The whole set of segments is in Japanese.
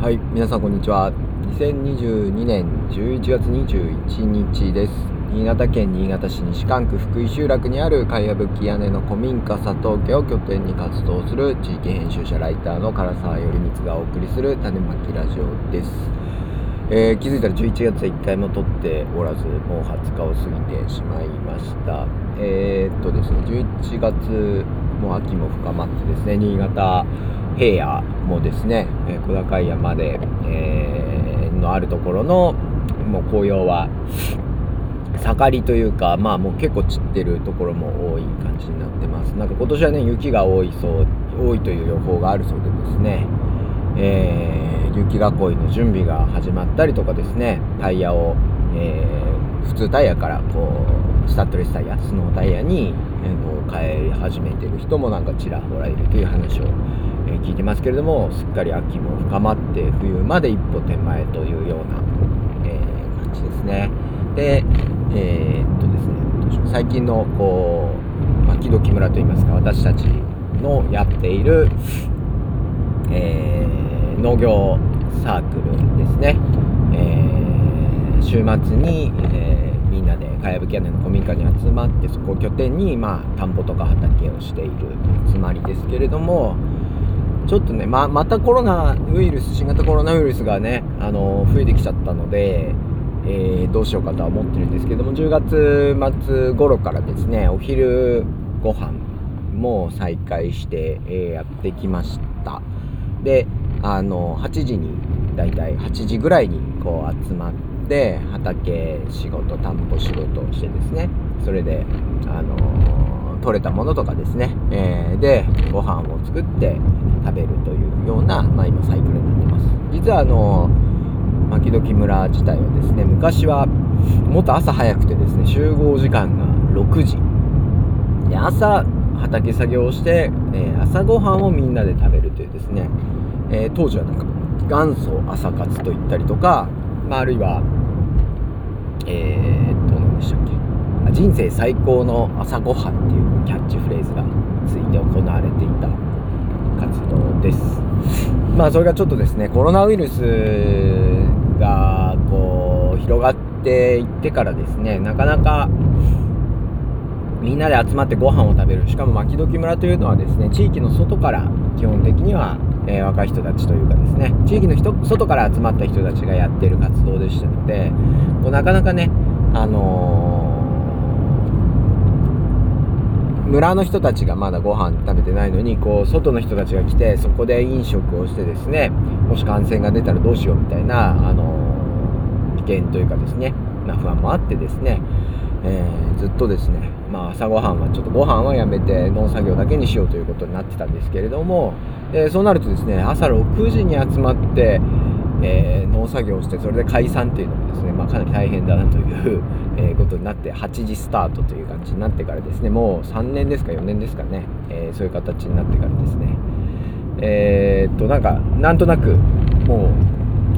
はい、皆さんこんにちは。2022年11月21日です。新潟県新潟市西館区福井集落にあるかやぶき屋根の古民家佐藤家を拠点に活動する地域編集者ライターの唐沢頼光がお送りする種まきラジオです。えー気づいたら11月は1回も撮っておらずもう20日を過ぎてしまいましたえーっとですね11月も秋も深まってですね新潟平野もですね、え小高い山で、えーのあるところのもう紅葉は盛りというかまあもう結構散ってるところも多い感じになってます。なんか今年はね雪が多いそう多いという予報があるそうでですね。えー雪囲いの準備が始まったりとかですね。タイヤを、えー普通タイヤからこうスタッドレスタイヤスノータイヤに、えー変え始めてる人もなんかちらほらいるという話を、え聞いてますけれどもすっかり秋も深まって冬まで一歩手前というような、えー感じですね。でえーっとですね最近のこう牧時村といいますか私たちのやっているえー農業サークルですね、え週末に、えみんなでかやぶき屋根の古民家に集まってそこを拠点に、まあ、田んぼとか畑をしている集まりですけれどもちょっとねままたコロナウイルス新型コロナウイルスがね、あの増えてきちゃったので、えーどうしようかとは思ってるんですけども10月末頃からですねお昼ご飯も再開して、えーやってきました。であの8時にだいたい8時ぐらいにこう集まって畑仕事田んぼ仕事をしてですねそれであの取れたものとかですね、えーでご飯を作って食べるというような、まあ、今サイクルになってます。実はあの牧時村自体はですね昔はもっと朝早くてですね集合時間が6時。で朝畑作業をして、えー朝ごはんをみんなで食べるというですね、えー当時はなんか元祖朝活と言ったりとか、まあ、あるいはえー、っと何でしたっけ？人生最高の朝ごはんっていうキャッチフレーズがついて行われていた活動です。まあそれがちょっとですねコロナウイルスがこう広がっていってからですねなかなかみんなで集まってご飯を食べるしかも牧時村というのはですね地域の外から基本的には、えー若い人たちというかですね地域の人外から集まった人たちがやっている活動でしたのでこうなかなかねあのー村の人たちがまだご飯食べてないのにこう外の人たちが来てそこで飲食をしてですねもし感染が出たらどうしようみたいな、あのー危険というかですね、ま、不安もあってですね、えーずっとですね、まあ、朝ごはんはちょっとご飯はやめて農作業だけにしようということになってたんですけれども、えそうなるとですね朝6時に集まって、え農作業をしてそれで解散っていうのもですね、まあ、かなり大変だなという、えことになって8時スタートという感じになってからですねもう3年ですか4年ですかね、えーそういう形になってからですね。えーっとなんかなんとなくも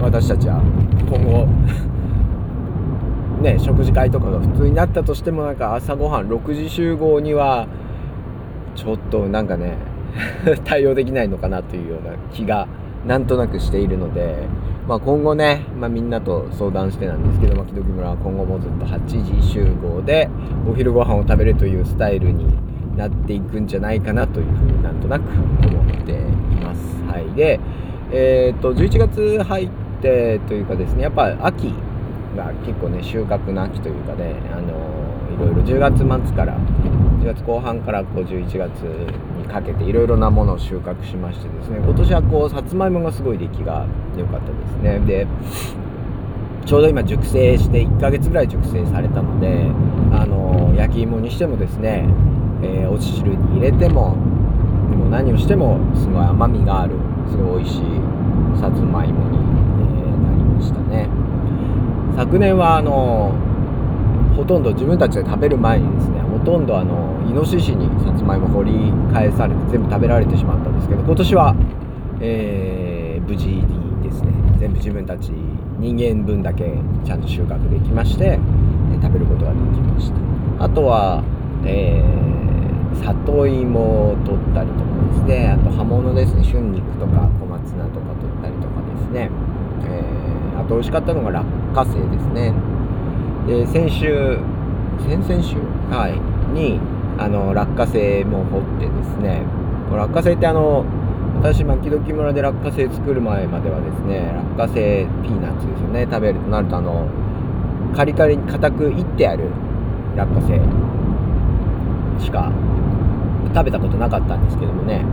う私たちは今後ね食事会とかが普通になったとしてもなんか朝ごはん6時集合にはちょっとなんかね 対応できないのかなというような気がなんとなくしているので、まあ、今後ね、まあ、みんなと相談してなんですけど牧時村は今後もずっと8時集合でお昼ご飯を食べるというスタイルになっていくんじゃないかなというふうになんとなく思っています。はい、で、えーっと11月入ってというかですねやっぱ秋が結構ね収穫の秋というかね、あのいろいろ10月末から10月後半からこう11月にかけていろいろなものを収穫しましてですね今年はこうさつまいもがすごい出来が良かったですね。でちょうど今熟成して1ヶ月ぐらい熟成されたので、あの焼き芋にしてもですね、えーお汁に入れてもでも何をしてもすごい甘みがあるすごい美味しいさつまいもに、えなりましたね。昨年はあのほとんど自分たちで食べる前にですねほとんどあのイノシシにさつまいも掘り返されて全部食べられてしまったんですけど今年は、えー無事にですね全部自分たち人間分だけちゃんと収穫できまして、え食べることができました。あとは、えー里芋を取ったりとかですねあと葉物ですね春菊とか小松菜とか取ったりとかですね、えー、あと美味しかったのが落花生ですね。で先週先々週？はい。にあの落花生も掘ってですね。落花生ってあの私牧時村で落花生作る前まではですね落花生ピーナッツですよね。食べるとなるとあのカリカリに硬くいってある落花生しか食べたことなかったんですけどもね。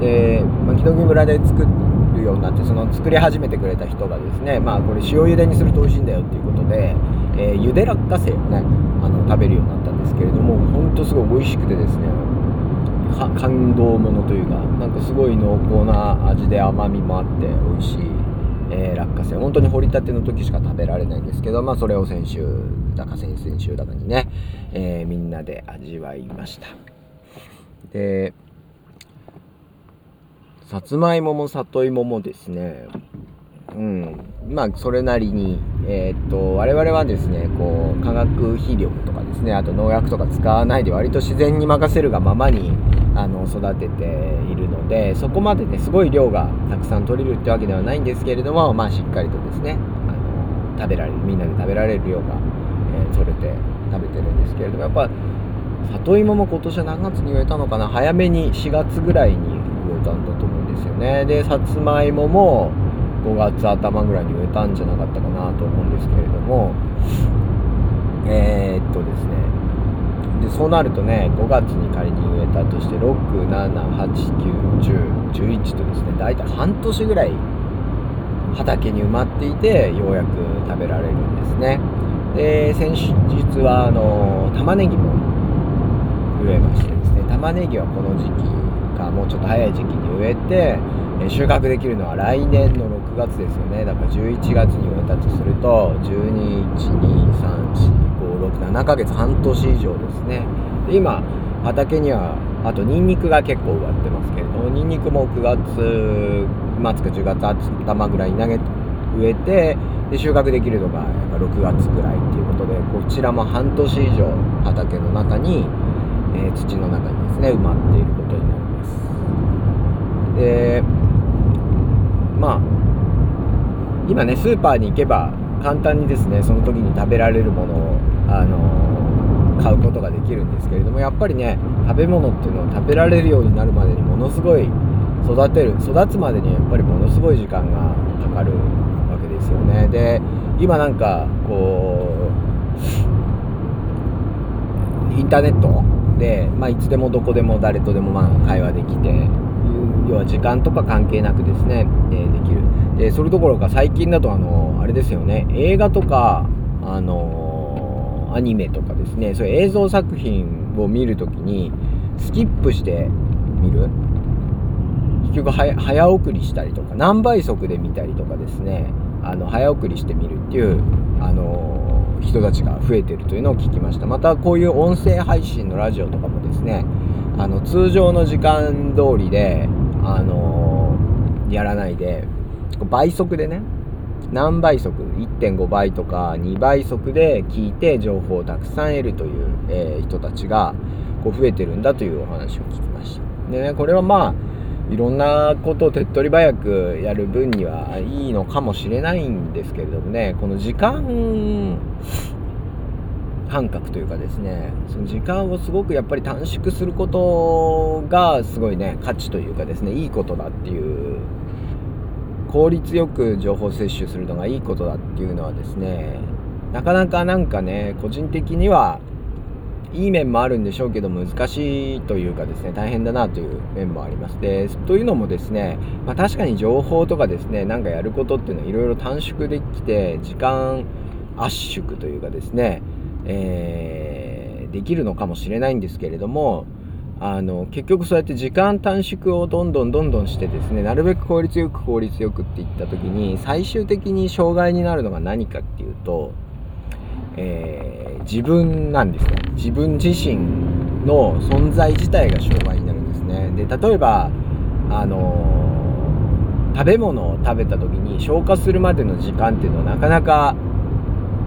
で牧時村で作るようになってその作り始めてくれた人がですねまあこれ塩茹でにすると美味しいんだよっていうことで、えー、茹で落花生をねあの食べるようになったんですけれどもほんとすごい美味しくてですね感動ものというかなんかすごい濃厚な味で甘みもあって美味しい、えー、落花生。本当に掘りたての時しか食べられないんですけどまあそれを先週だか先々週だかにね、えー、みんなで味わいました。でさつまいもも里芋もですねうん。まあそれなりにえー、っと我々はですねこう化学肥料とかですねあと農薬とか使わないで割と自然に任せるがままにあの育てているのでそこまでねすごい量がたくさん取れるってわけではないんですけれどもまあしっかりとですねあの食べられるみんなで食べられる量が、えー、取れて食べてるんですけれどもやっぱ里芋も今年は何月に植えたのかな？早めに4月ぐらいに植えたんだと思うんですよね。でさつまいもも5月頭ぐらいに植えたんじゃなかったかなと思うんですけれどもえー、っとですね。でそうなるとね5月に仮に植えたとして67891011とですね大体半年ぐらい畑に埋まっていてようやく食べられるんですね。で先日はあの玉ねぎも植えましてですね玉ねぎはこの時期かもうちょっと早い時期に植えて収穫できるのは来年の6月ですよね。だから11月に植えたとすると12123456 7ヶ月半年以上ですね。で今畑にはあとニンニクが結構植わってますけれどもニンニクも9月末か10月頭ぐらいに投げ植えてで収穫できるのがやっぱ6月ぐらいっていうことでこちらも半年以上畑の中に、えー、土の中にですね埋まっていることになります。でまあ今ねスーパーに行けば簡単にですねその時に食べられるものをあの買うことができるんですけれどもやっぱりね食べ物っていうのを食べられるようになるまでにものすごい育てる育つまでにやっぱりものすごい時間がかかるわけですよね。で今なんかこうインターネットで、まあ、いつでもどこでも誰とでもまあ会話できて要は時間とか関係なくですね、え、できる。でそれどころか最近だとあのあれですよね。映画とかあのアニメとかですね。そういう映像作品を見るときにスキップして見る。結局早送りしたりとか何倍速で見たりとかですね。あの早送りしてみるっていうあの人たちが増えてるというのを聞きました。またこういう音声配信のラジオとかもですねあの通常の時間通りであのやらないで倍速でね何倍速1.5倍とか2倍速で聞いて情報をたくさん得るという、えー、人たちがこう増えてるんだというお話を聞きました。でねこれはまあいろんなことを手っ取り早くやる分にはいいのかもしれないんですけれどもねこの時間感覚というかですねその時間をすごくやっぱり短縮することがすごいね価値というかですねいいことだっていう効率よく情報摂取するのがいいことだっていうのはですねなかなかなんかね個人的にはいい面もあるんでしょうけど難しいというかですね大変だなという面もあります。でというのもですね、まあ、確かに情報とかですねなんかやることっていうのはいろいろ短縮できて時間圧縮というかですねえー、できるのかもしれないんですけれどもあの結局そうやって時間短縮をどんどんどんどんしてですねなるべく効率よく効率よくっていった時に最終的に障害になるのが何かっていうと、えー、自分なんですね。自分自身の存在自体が障害になるんですね。で例えばあの食べ物を食べた時に消化するまでの時間っていうのはなかなか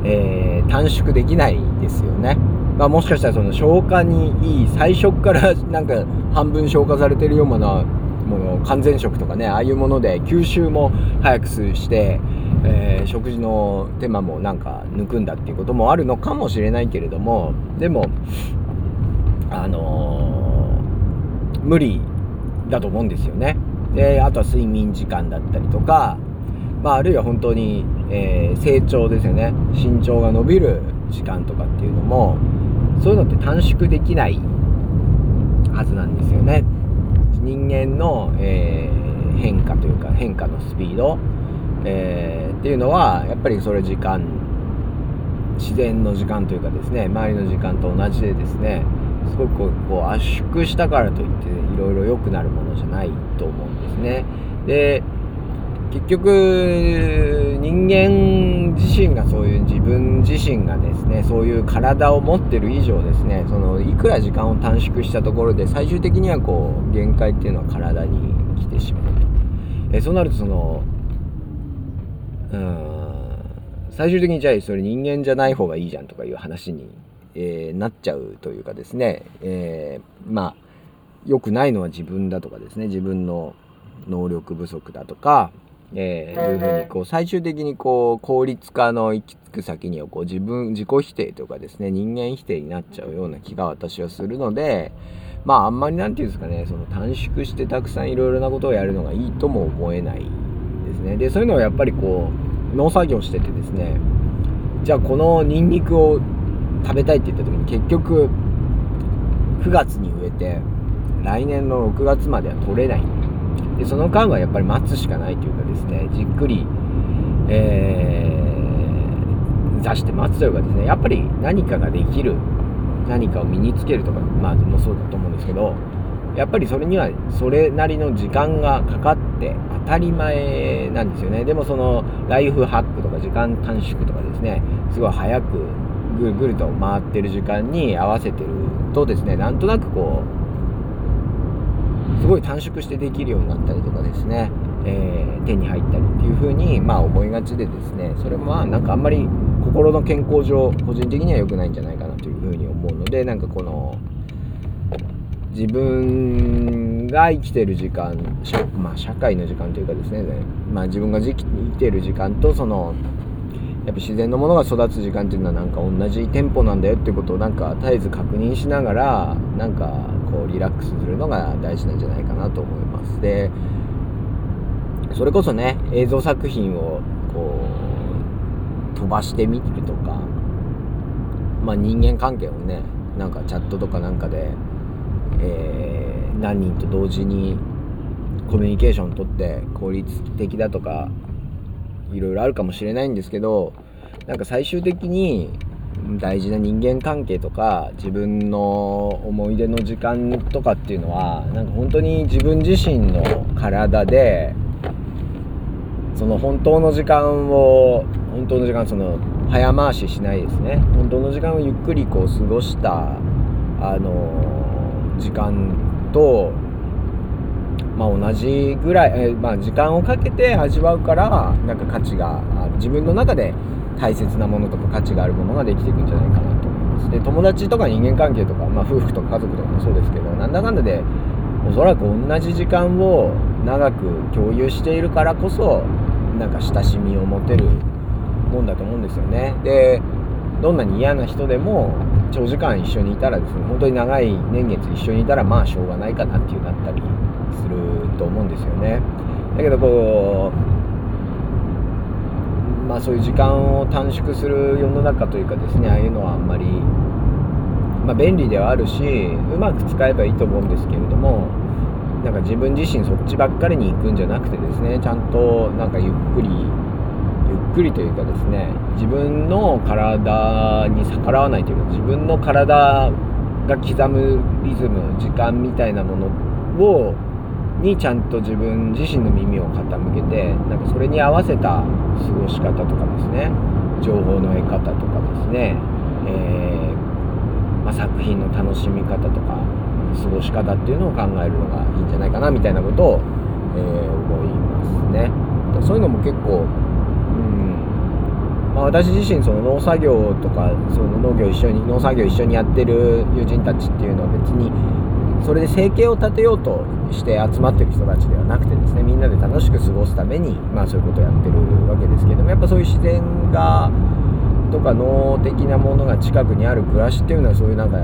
えー、短縮できないですよね。まあ、もしかしたらその消化にいい最初からなんか半分消化されてるようなもの完全食とかねああいうもので吸収も早くして、えー、食事の手間もなんか抜くんだっていうこともあるのかもしれないけれどもでもあのー、無理だと思うんですよね。であとは睡眠時間だったりとか、まあ、あるいは本当に、えー、成長ですよね身長が伸びる時間とかっていうのもそういうのって短縮できないはずなんですよね。人間の、えー、変化というか変化のスピード、えー、っていうのはやっぱりそれ時間自然の時間というかですね周りの時間と同じでですねすごくこう圧縮したからといっていろいろ良くなるものじゃないと思うんですね。で結局人間自身がそういう自分自身がですねそういう体を持ってる以上ですねそのいくら時間を短縮したところで最終的にはこう限界っていうのは体に来てしまうと。えそうなるとそのうん最終的にじゃあそれ人間じゃない方がいいじゃんとかいう話に、えー、なっちゃうというかですね、えー、まあ良くないのは自分だとかですね自分の能力不足だとかえー、いうふうにこう最終的にこう効率化の行き着く先にはこう自分自己否定とかですね人間否定になっちゃうような気が私はするのでまああんまり何て言うんですかねその短縮してたくさんいろいろなことをやるのがいいとも思えないですね。でそういうのはやっぱりこう農作業しててですねじゃあこのニンニクを食べたいって言った時に結局9月に植えて来年の6月までは取れないでその間はやっぱり待つしかないというかですねじっくり、えー、座して待つというかですねやっぱり何かができる何かを身につけるとかまあもそうだと思うんですけどやっぱりそれにはそれなりの時間がかかって当たり前なんですよね。でもそのライフハックとか時間短縮とかですねすごい早くぐるぐると回ってる時間に合わせてるとですねなんとなくこうすごい短縮してできるようになったりとかですね、えー、手に入ったりっていう風にまあ思いがちでですねそれもまあなんかあんまり心の健康上個人的には良くないんじゃないかなという風に思うのでなんかこの自分が生きてる時間まあ社会の時間というかですねまあ自分が生きてる時間とそのやっぱ自然のものが育つ時間っていうのはなんか同じテンポなんだよっていうことをなんか絶えず確認しながらなんかこうリラックスするのが大事なんじゃないかなと思います。でそれこそね映像作品をこう飛ばしてみるとかまあ人間関係をねなんかチャットとかなんかで、えー、何人と同時にコミュニケーション取って効率的だとかいろいろあるかもしれないんですけどなんか最終的に大事な人間関係とか自分の思い出の時間とかっていうのはなんか本当に自分自身の体でその本当の時間を本当の時間その早回ししないですね。本当の時間をゆっくりこう過ごしたあの時間とまあ、同じぐらい、えー、まあ、時間をかけて味わうからなんか価値が自分の中で大切なものとか価値があるものができていくんじゃないかなと思います。で友達とか人間関係とか、まあ、夫婦とか家族とかもそうですけどなんだかんだでおそらく同じ時間を長く共有しているからこそなんか親しみを持てるもんだと思うんですよね。でどんなに嫌な人でも長時間一緒にいたらですね本当に長い年月一緒にいたらまあしょうがないかなっていうなったりすると思うんですよね。だけどこうまあそういう時間を短縮する世の中というかですねああいうのはあんまり、まあ、便利ではあるしうまく使えばいいと思うんですけれどもなんか自分自身そっちばっかりに行くんじゃなくてですねちゃんとなんかゆっくりゆっくりというかですね自分の体に逆らわないというか自分の体が刻むリズム時間みたいなものをにちゃんと自分自身の耳を傾けてなんかそれに合わせた過ごし方とかですね情報の得方とかですね、えー、まあ、作品の楽しみ方とか過ごし方っていうのを考えるのがいいんじゃないかなみたいなことを、えー、思いますね。そういうのも結構、うんまあ、私自身その農作業とかその農業一緒に農作業一緒にやってる友人たちっていうのは別にそれで生計を立てようとして集まってる人たちではなくてですねみんなで楽しく過ごすために、まあ、そういうことをやってるわけですけどもやっぱそういう自然がとか脳的なものが近くにある暮らしっていうのはそういうなんか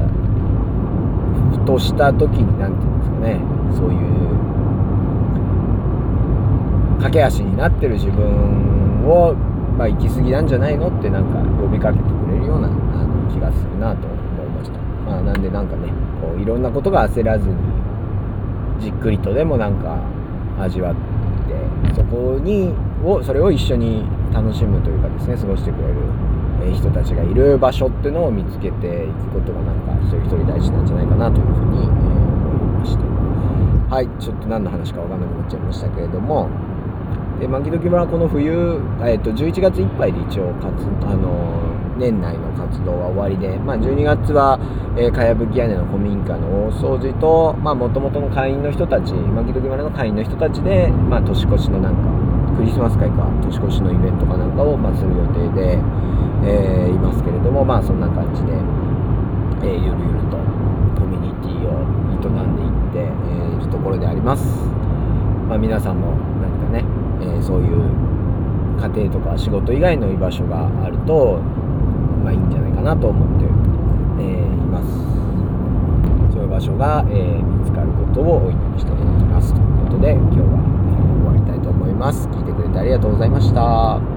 ふとした時に何て言うんですかねそういう駆け足になってる自分を、まあ、行き過ぎなんじゃないのってなんか呼びかけてくれるようなあの気がするなとま。あ、なんでなんかねこういろんなことが焦らずにじっくりとでもなんか味わってそこにをそれを一緒に楽しむというかですね過ごしてくれる人たちがいる場所っていうのを見つけていくことがなんか一人一人大事なんじゃないかなというふうに、え思いましたはいちょっと何の話か分かんなくなっちゃいましたけれどもで牧時村はこの冬、えー、と11月いっぱいで一応活あの年内の活動は終わりで、まあ、12月は、えー、かやぶき屋根の古民家の大掃除ともともとの会員の人たち牧時村の会員の人たちで、まあ、年越しのなんかクリスマス会か年越しのイベントかなんかを、まあ、する予定で、えー、いますけれどもまあそんな感じで、えー、ゆるゆるとコミュニティを営んでいって、えー、いるところであります。まあ、皆さんも何かね、えー、そういう家庭とか仕事以外の居場所があると、まあ、いいんじゃないかなと思って、えー、います。そういう場所が、えー、見つかることをお祈りしております。ということで今日は、え、終わりたいと思います。聞いてくれてありがとうございました。